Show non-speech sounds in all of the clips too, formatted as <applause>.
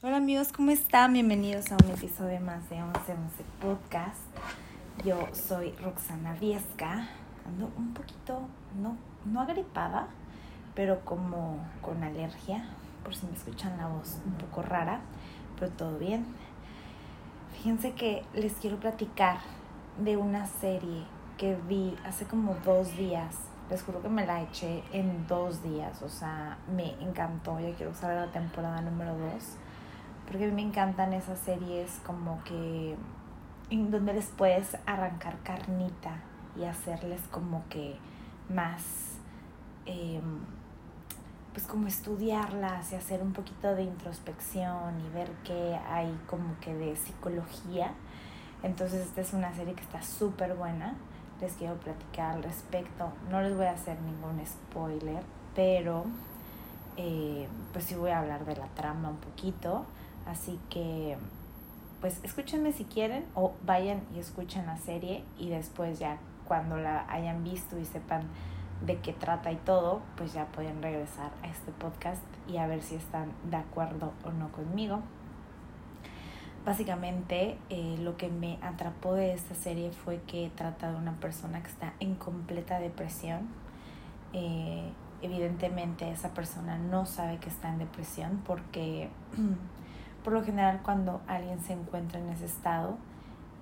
Hola amigos, ¿cómo están? Bienvenidos a un episodio más de 1111 Podcast. Yo soy Roxana Viesca. Ando un poquito, no, no agripada, pero como con alergia, por si me escuchan la voz un poco rara, pero todo bien. Fíjense que les quiero platicar de una serie que vi hace como dos días. Les juro que me la eché en dos días, o sea, me encantó. Ya quiero usar la temporada número dos porque a mí me encantan esas series como que en donde les puedes arrancar carnita y hacerles como que más, em, pues como estudiarlas y hacer un poquito de introspección y ver qué hay como que de psicología. Entonces esta es una serie que está súper buena. Les quiero platicar al respecto. No les voy a hacer ningún spoiler, pero eh, pues sí voy a hablar de la trama un poquito Así que, pues escúchenme si quieren o vayan y escuchen la serie y después ya cuando la hayan visto y sepan de qué trata y todo, pues ya pueden regresar a este podcast y a ver si están de acuerdo o no conmigo. Básicamente eh, lo que me atrapó de esta serie fue que trata de una persona que está en completa depresión. Eh, evidentemente esa persona no sabe que está en depresión porque <clears throat> por lo general cuando alguien se encuentra en ese estado,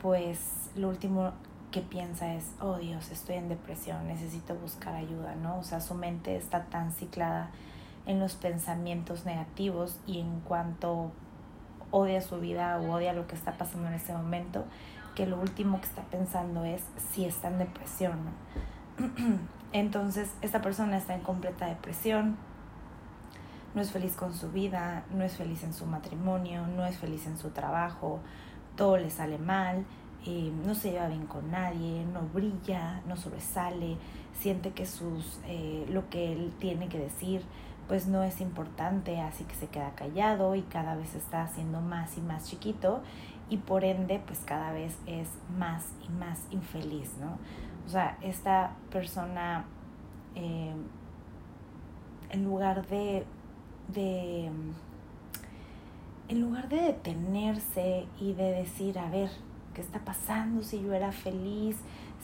pues lo último que piensa es, oh Dios, estoy en depresión, necesito buscar ayuda, ¿no? O sea, su mente está tan ciclada en los pensamientos negativos y en cuanto odia su vida o odia lo que está pasando en ese momento, que lo último que está pensando es si está en depresión, ¿no? <clears throat> Entonces, esta persona está en completa depresión, no es feliz con su vida, no es feliz en su matrimonio, no es feliz en su trabajo, todo le sale mal, eh, no se lleva bien con nadie, no brilla, no sobresale, siente que sus, eh, lo que él tiene que decir pues no es importante, así que se queda callado y cada vez está haciendo más y más chiquito y por ende pues cada vez es más y más infeliz, ¿no? O sea, esta persona eh, en lugar de de, en lugar de detenerse y de decir, a ver, ¿qué está pasando? Si yo era feliz,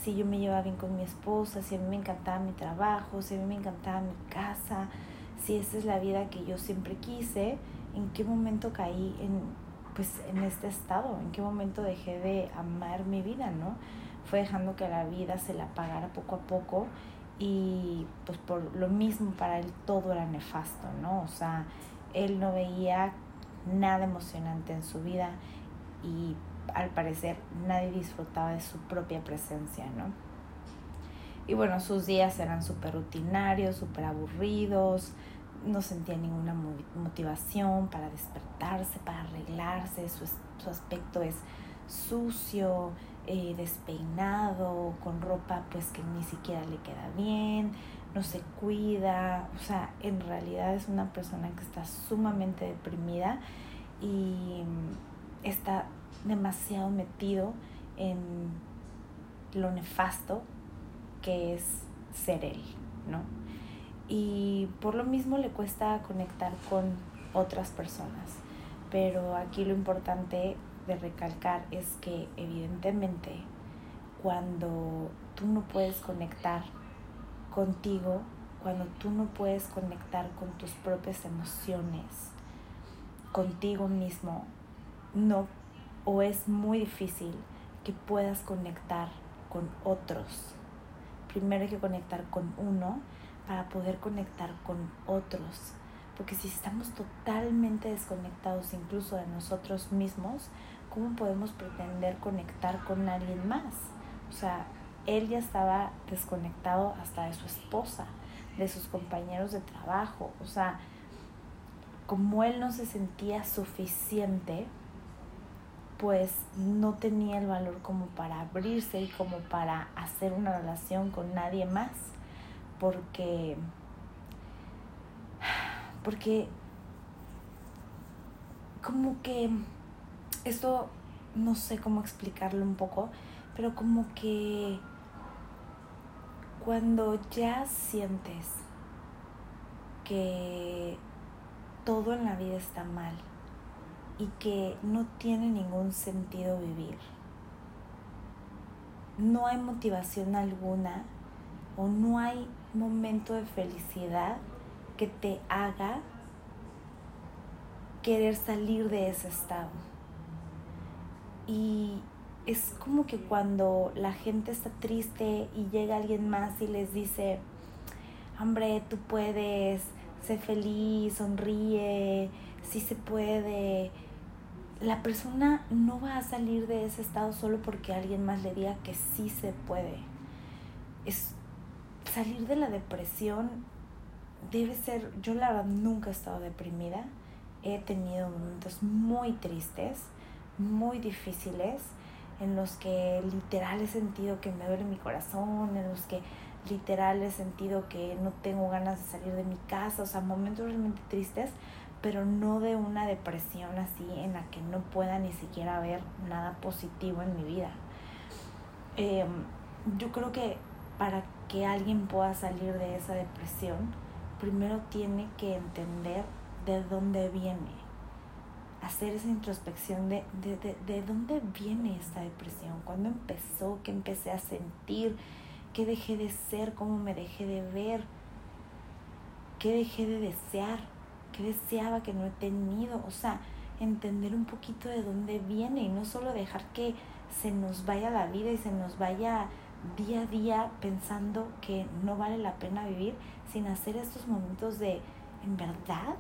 si yo me llevaba bien con mi esposa, si a mí me encantaba mi trabajo, si a mí me encantaba mi casa, si esa es la vida que yo siempre quise, ¿en qué momento caí en, pues, en este estado? ¿En qué momento dejé de amar mi vida, no? Fue dejando que la vida se la pagara poco a poco y pues por lo mismo para él todo era nefasto, ¿no? O sea, él no veía nada emocionante en su vida y al parecer nadie disfrutaba de su propia presencia, ¿no? Y bueno, sus días eran súper rutinarios, súper aburridos, no sentía ninguna motivación para despertarse, para arreglarse, su, su aspecto es sucio, eh, despeinado, con ropa pues que ni siquiera le queda bien, no se cuida, o sea, en realidad es una persona que está sumamente deprimida y está demasiado metido en lo nefasto que es ser él, ¿no? Y por lo mismo le cuesta conectar con otras personas. Pero aquí lo importante de recalcar es que evidentemente cuando tú no puedes conectar contigo, cuando tú no puedes conectar con tus propias emociones, contigo mismo, no o es muy difícil que puedas conectar con otros. Primero hay que conectar con uno para poder conectar con otros. Porque si estamos totalmente desconectados incluso de nosotros mismos, ¿cómo podemos pretender conectar con alguien más? O sea, él ya estaba desconectado hasta de su esposa, de sus compañeros de trabajo. O sea, como él no se sentía suficiente, pues no tenía el valor como para abrirse y como para hacer una relación con nadie más. Porque, porque como que esto no sé cómo explicarlo un poco, pero como que cuando ya sientes que todo en la vida está mal, y que no tiene ningún sentido vivir. No hay motivación alguna o no hay momento de felicidad que te haga querer salir de ese estado. Y es como que cuando la gente está triste y llega alguien más y les dice, hombre, tú puedes, sé feliz, sonríe, sí se puede. La persona no va a salir de ese estado solo porque alguien más le diga que sí se puede. Es salir de la depresión debe ser, yo la verdad nunca he estado deprimida, he tenido momentos muy tristes, muy difíciles, en los que literal he sentido que me duele mi corazón, en los que literal he sentido que no tengo ganas de salir de mi casa, o sea, momentos realmente tristes, pero no de una depresión así en la que no pueda ni siquiera ver nada positivo en mi vida. Em, yo creo que para que alguien pueda salir de esa depresión, primero tiene que entender de dónde viene, hacer esa introspección de, de, de, de dónde viene esta depresión, cuándo empezó, qué empecé a sentir, qué dejé de ser, cómo me dejé de ver, qué dejé de desear, qué deseaba que no he tenido, o sea, entender un poquito de dónde viene y no solo dejar que se nos vaya la vida y se nos vaya día a día pensando que no vale la pena vivir sin hacer estos momentos de, en verdad,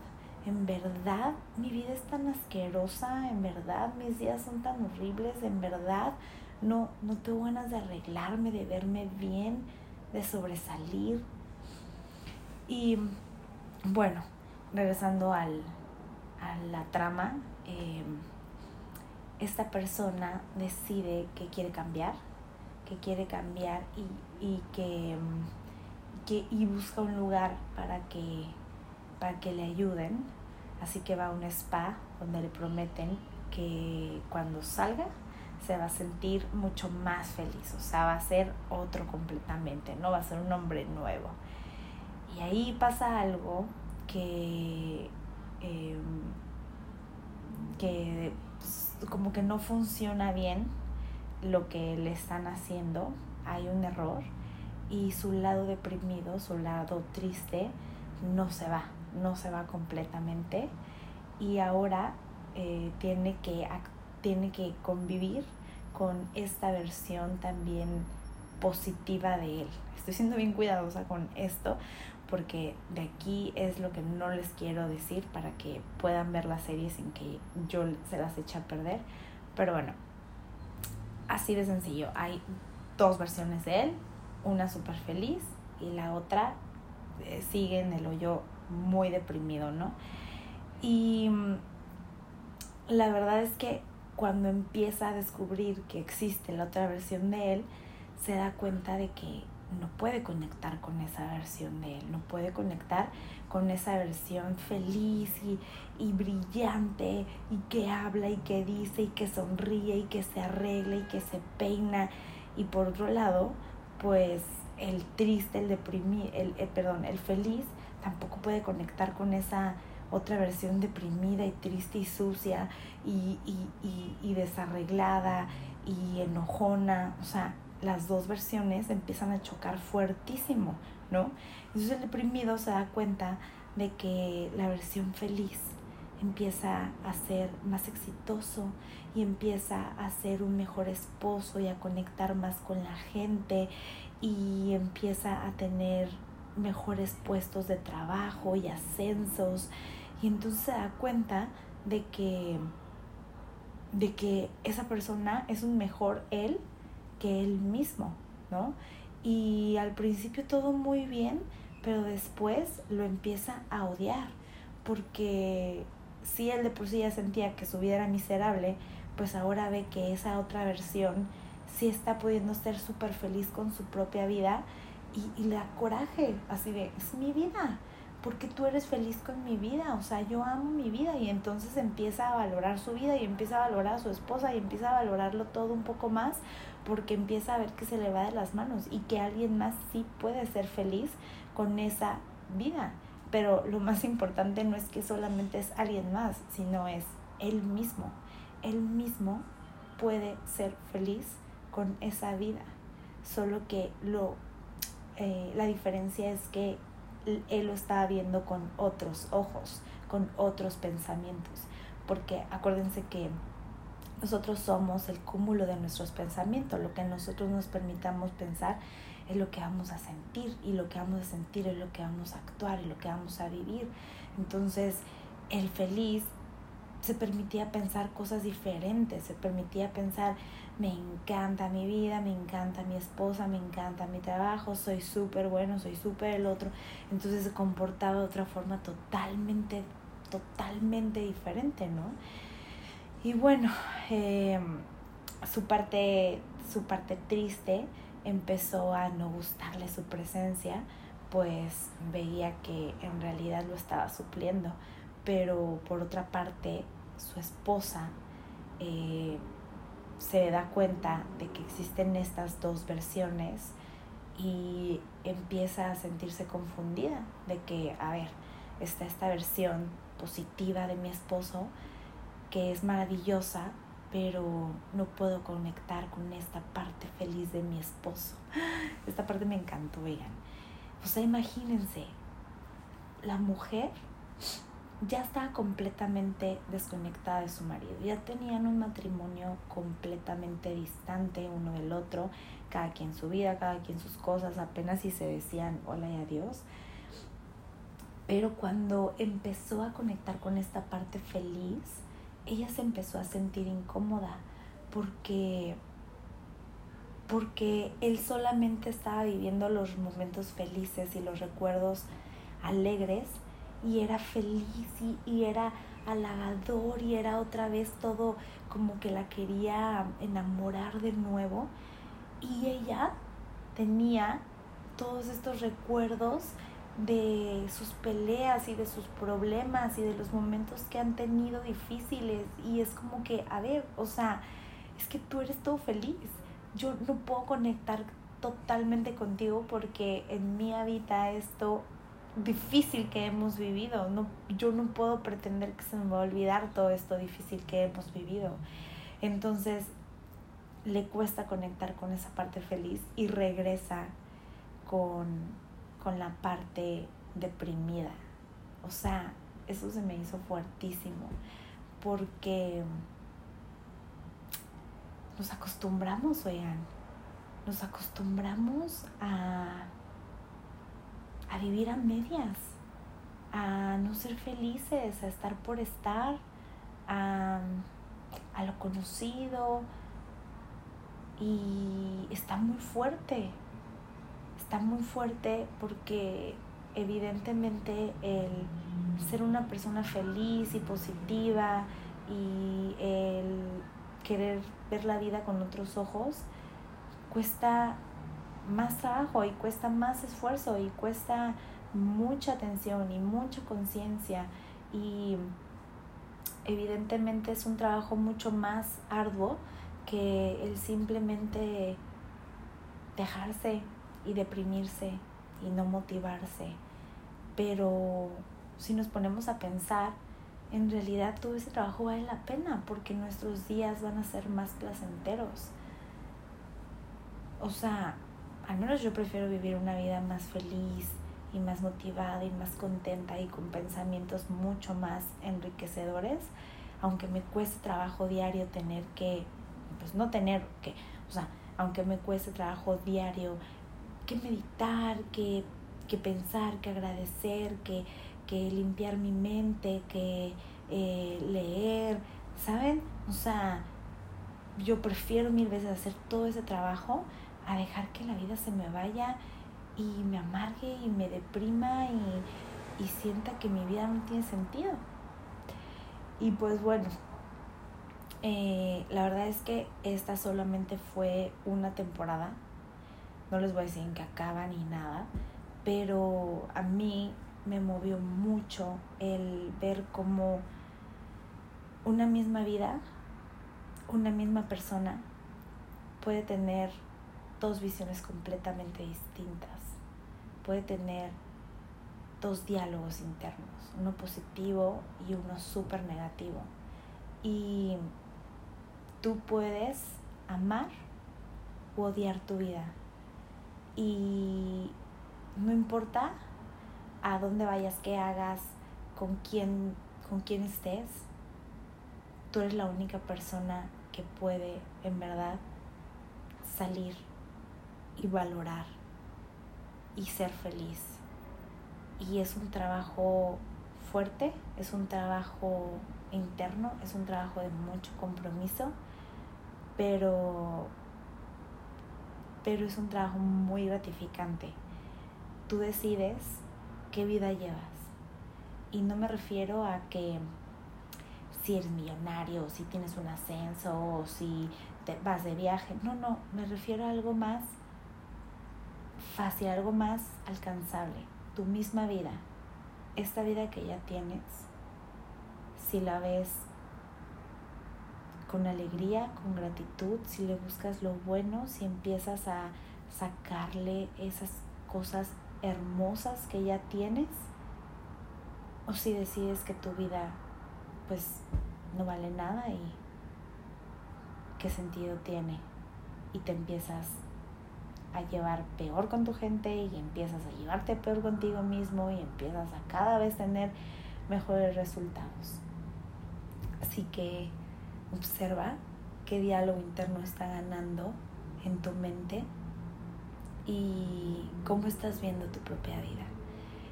en verdad mi vida es tan asquerosa, en verdad mis días son tan horribles, en verdad no, no tengo ganas de arreglarme, de verme bien, de sobresalir. Y bueno, regresando al, a la trama, em, esta persona decide que quiere cambiar, que quiere cambiar y, y que, que, y busca un lugar para que para que le ayuden. Así que va a un spa donde le prometen que cuando salga se va a sentir mucho más feliz, o sea, va a ser otro completamente, no va a ser un hombre nuevo. Y ahí pasa algo que, em, que pues, como que no funciona bien lo que le están haciendo, hay un error y su lado deprimido, su lado triste, no se va, no se va completamente y ahora eh, tiene, que, tiene que convivir con esta versión también positiva de él. Estoy siendo bien cuidadosa con esto porque de aquí es lo que no les quiero decir para que puedan ver la serie sin que yo se las eche a perder. Pero bueno, así de sencillo. Hay dos versiones de él, una súper feliz y la otra eh, sigue en el hoyo muy deprimido, ¿no? Y mm, la verdad es que cuando empieza a descubrir que existe la otra versión de él, se da cuenta de que no puede conectar con esa versión de él, no puede conectar con esa versión feliz y, y, brillante y que habla y que dice y que sonríe y que se arregla y que se peina. Y por otro lado, pues el triste, el deprimido, el, eh, perdón, el feliz tampoco puede conectar con esa otra versión deprimida y triste y sucia y, y, desarreglada y enojona. O sea, las dos versiones empiezan a chocar fuertísimo, ¿no? Entonces el deprimido se da cuenta de que la versión feliz empieza a ser más exitoso y empieza a ser un mejor esposo y a conectar más con la gente y empieza a tener mejores puestos de trabajo y ascensos y entonces se da cuenta de que de que esa persona es un mejor él que él mismo, ¿no? Y al principio todo muy bien, pero después lo empieza a odiar, porque si él de por sí ya sentía que su vida era miserable, pues ahora ve que esa otra versión sí está pudiendo ser súper feliz con su propia vida y, y le da coraje, así de, es mi vida, porque tú eres feliz con mi vida, o sea, yo amo mi vida y entonces empieza a valorar su vida y empieza a valorar a su esposa y empieza a valorarlo todo un poco más porque empieza a ver que se le va de las manos y que alguien más sí puede ser feliz con esa vida. Pero lo más importante no es que solamente es alguien más, sino es él mismo. Él mismo puede ser feliz con esa vida. Solo que lo, eh, la diferencia es que él lo estaba viendo con otros ojos, con otros pensamientos. Porque acuérdense que nosotros somos el cúmulo de nuestros pensamientos. Lo que nosotros nos permitamos pensar es lo que vamos a sentir y lo que vamos a sentir es lo que vamos a actuar y lo que vamos a vivir. Entonces, el feliz se permitía pensar cosas diferentes, se permitía pensar, me encanta mi vida, me encanta mi esposa, me encanta mi trabajo, soy súper bueno, soy súper el otro. Entonces se comportaba de otra forma totalmente, totalmente diferente, ¿no? Y bueno, eh, su, parte, su parte triste empezó a no gustarle su presencia, pues veía que en realidad lo estaba supliendo pero por otra parte su esposa eh, se da cuenta de que existen estas dos versiones y empieza a sentirse confundida de que, a ver, está esta versión positiva de mi esposo que es maravillosa, pero no puedo conectar con esta parte feliz de mi esposo. <gasps> Esta parte me encantó, vean. O sea, imagínense, la mujer ya estaba completamente desconectada de su marido, ya tenían un matrimonio completamente distante uno del otro, cada quien su vida, cada quien sus cosas, apenas si se decían hola y adiós. Pero cuando empezó a conectar con esta parte feliz, ella se empezó a sentir incómoda porque porque él solamente estaba viviendo los momentos felices y los recuerdos alegres y era feliz y, era halagador y era otra vez todo como que la quería enamorar de nuevo. Y ella tenía todos estos recuerdos de sus peleas y de sus problemas y de los momentos que han tenido difíciles y es como que, a ver, o sea, es que tú eres todo feliz. Yo no puedo conectar totalmente contigo porque en mí habita esto difícil que hemos vivido. No, yo no puedo pretender que se me va a olvidar todo esto difícil que hemos vivido. Entonces le cuesta conectar con esa parte feliz y regresa con, con la parte deprimida. O sea, eso se me hizo fuertísimo porque nos acostumbramos, oigan, nos acostumbramos a a vivir a medias, a no ser felices, a estar por estar, a, lo conocido. Y está muy fuerte, está muy fuerte porque evidentemente el ser una persona feliz y positiva y el querer ver la vida con otros ojos cuesta más trabajo y cuesta más esfuerzo y cuesta mucha atención y mucha conciencia y evidentemente es un trabajo mucho más arduo que el simplemente dejarse y deprimirse y no motivarse. Pero si nos ponemos a pensar, en realidad todo ese trabajo vale la pena porque nuestros días van a ser más placenteros. O sea, al menos yo prefiero vivir una vida más feliz y más motivada y más contenta y con pensamientos mucho más enriquecedores, aunque me cueste trabajo diario tener que, pues no tener que, o sea, aunque me cueste trabajo diario que meditar, que, que pensar, que agradecer, que, que limpiar mi mente, que eh, leer, ¿saben? O sea, yo prefiero mil veces hacer todo ese trabajo a dejar que la vida se me vaya y me amargue y me deprima y, y sienta que mi vida no tiene sentido. Y pues bueno, eh, la verdad es que esta solamente fue una temporada. No les voy a decir en qué acaba ni nada, pero a mí me movió mucho el ver cómo una misma vida, una misma persona puede tener dos visiones completamente distintas. Puede tener dos diálogos internos, uno positivo y uno súper negativo. Y tú puedes amar o odiar tu vida. Y no importa a dónde vayas, qué hagas, con quién, con quién estés, tú eres la única persona que puede en verdad salir y valorar y ser feliz. Y es un trabajo fuerte, es un trabajo interno, es un trabajo de mucho compromiso, pero, pero es un trabajo muy gratificante. Tú decides qué vida llevas. Y no me refiero a que si eres millonario, si tienes un ascenso, o si te vas de viaje. No, no, me refiero a algo más fácil, algo más alcanzable. Tu misma vida, esta vida que ya tienes, si la ves con alegría, con gratitud, si le buscas lo bueno, si empiezas a sacarle esas cosas hermosas que ya tienes, o si decides que tu vida pues no vale nada y qué sentido tiene y te empiezas a llevar peor con tu gente y empiezas a llevarte peor contigo mismo y empiezas a cada vez tener mejores resultados. Así que observa qué diálogo interno está ganando en tu mente y cómo estás viendo tu propia vida.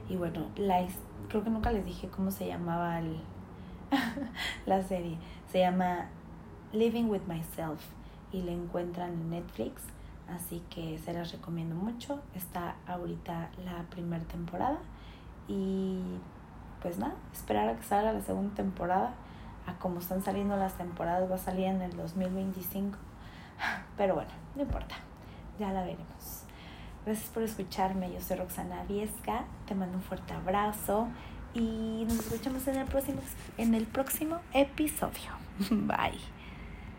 Y bueno, la, creo que nunca les dije cómo se llamaba <laughs> la serie. Se llama Living with Myself y la encuentran en Netflix. Así que se las recomiendo mucho. Está ahorita la primera temporada. Y pues nada, esperar a que salga la segunda temporada. A como están saliendo las temporadas, va a salir en el 2025. <laughs> Pero bueno, no importa. Ya la veremos. Gracias por escucharme. Yo soy Roxana Viesca. Te mando un fuerte abrazo. Y nos escuchamos en el próximo, en el próximo episodio. <laughs> Bye.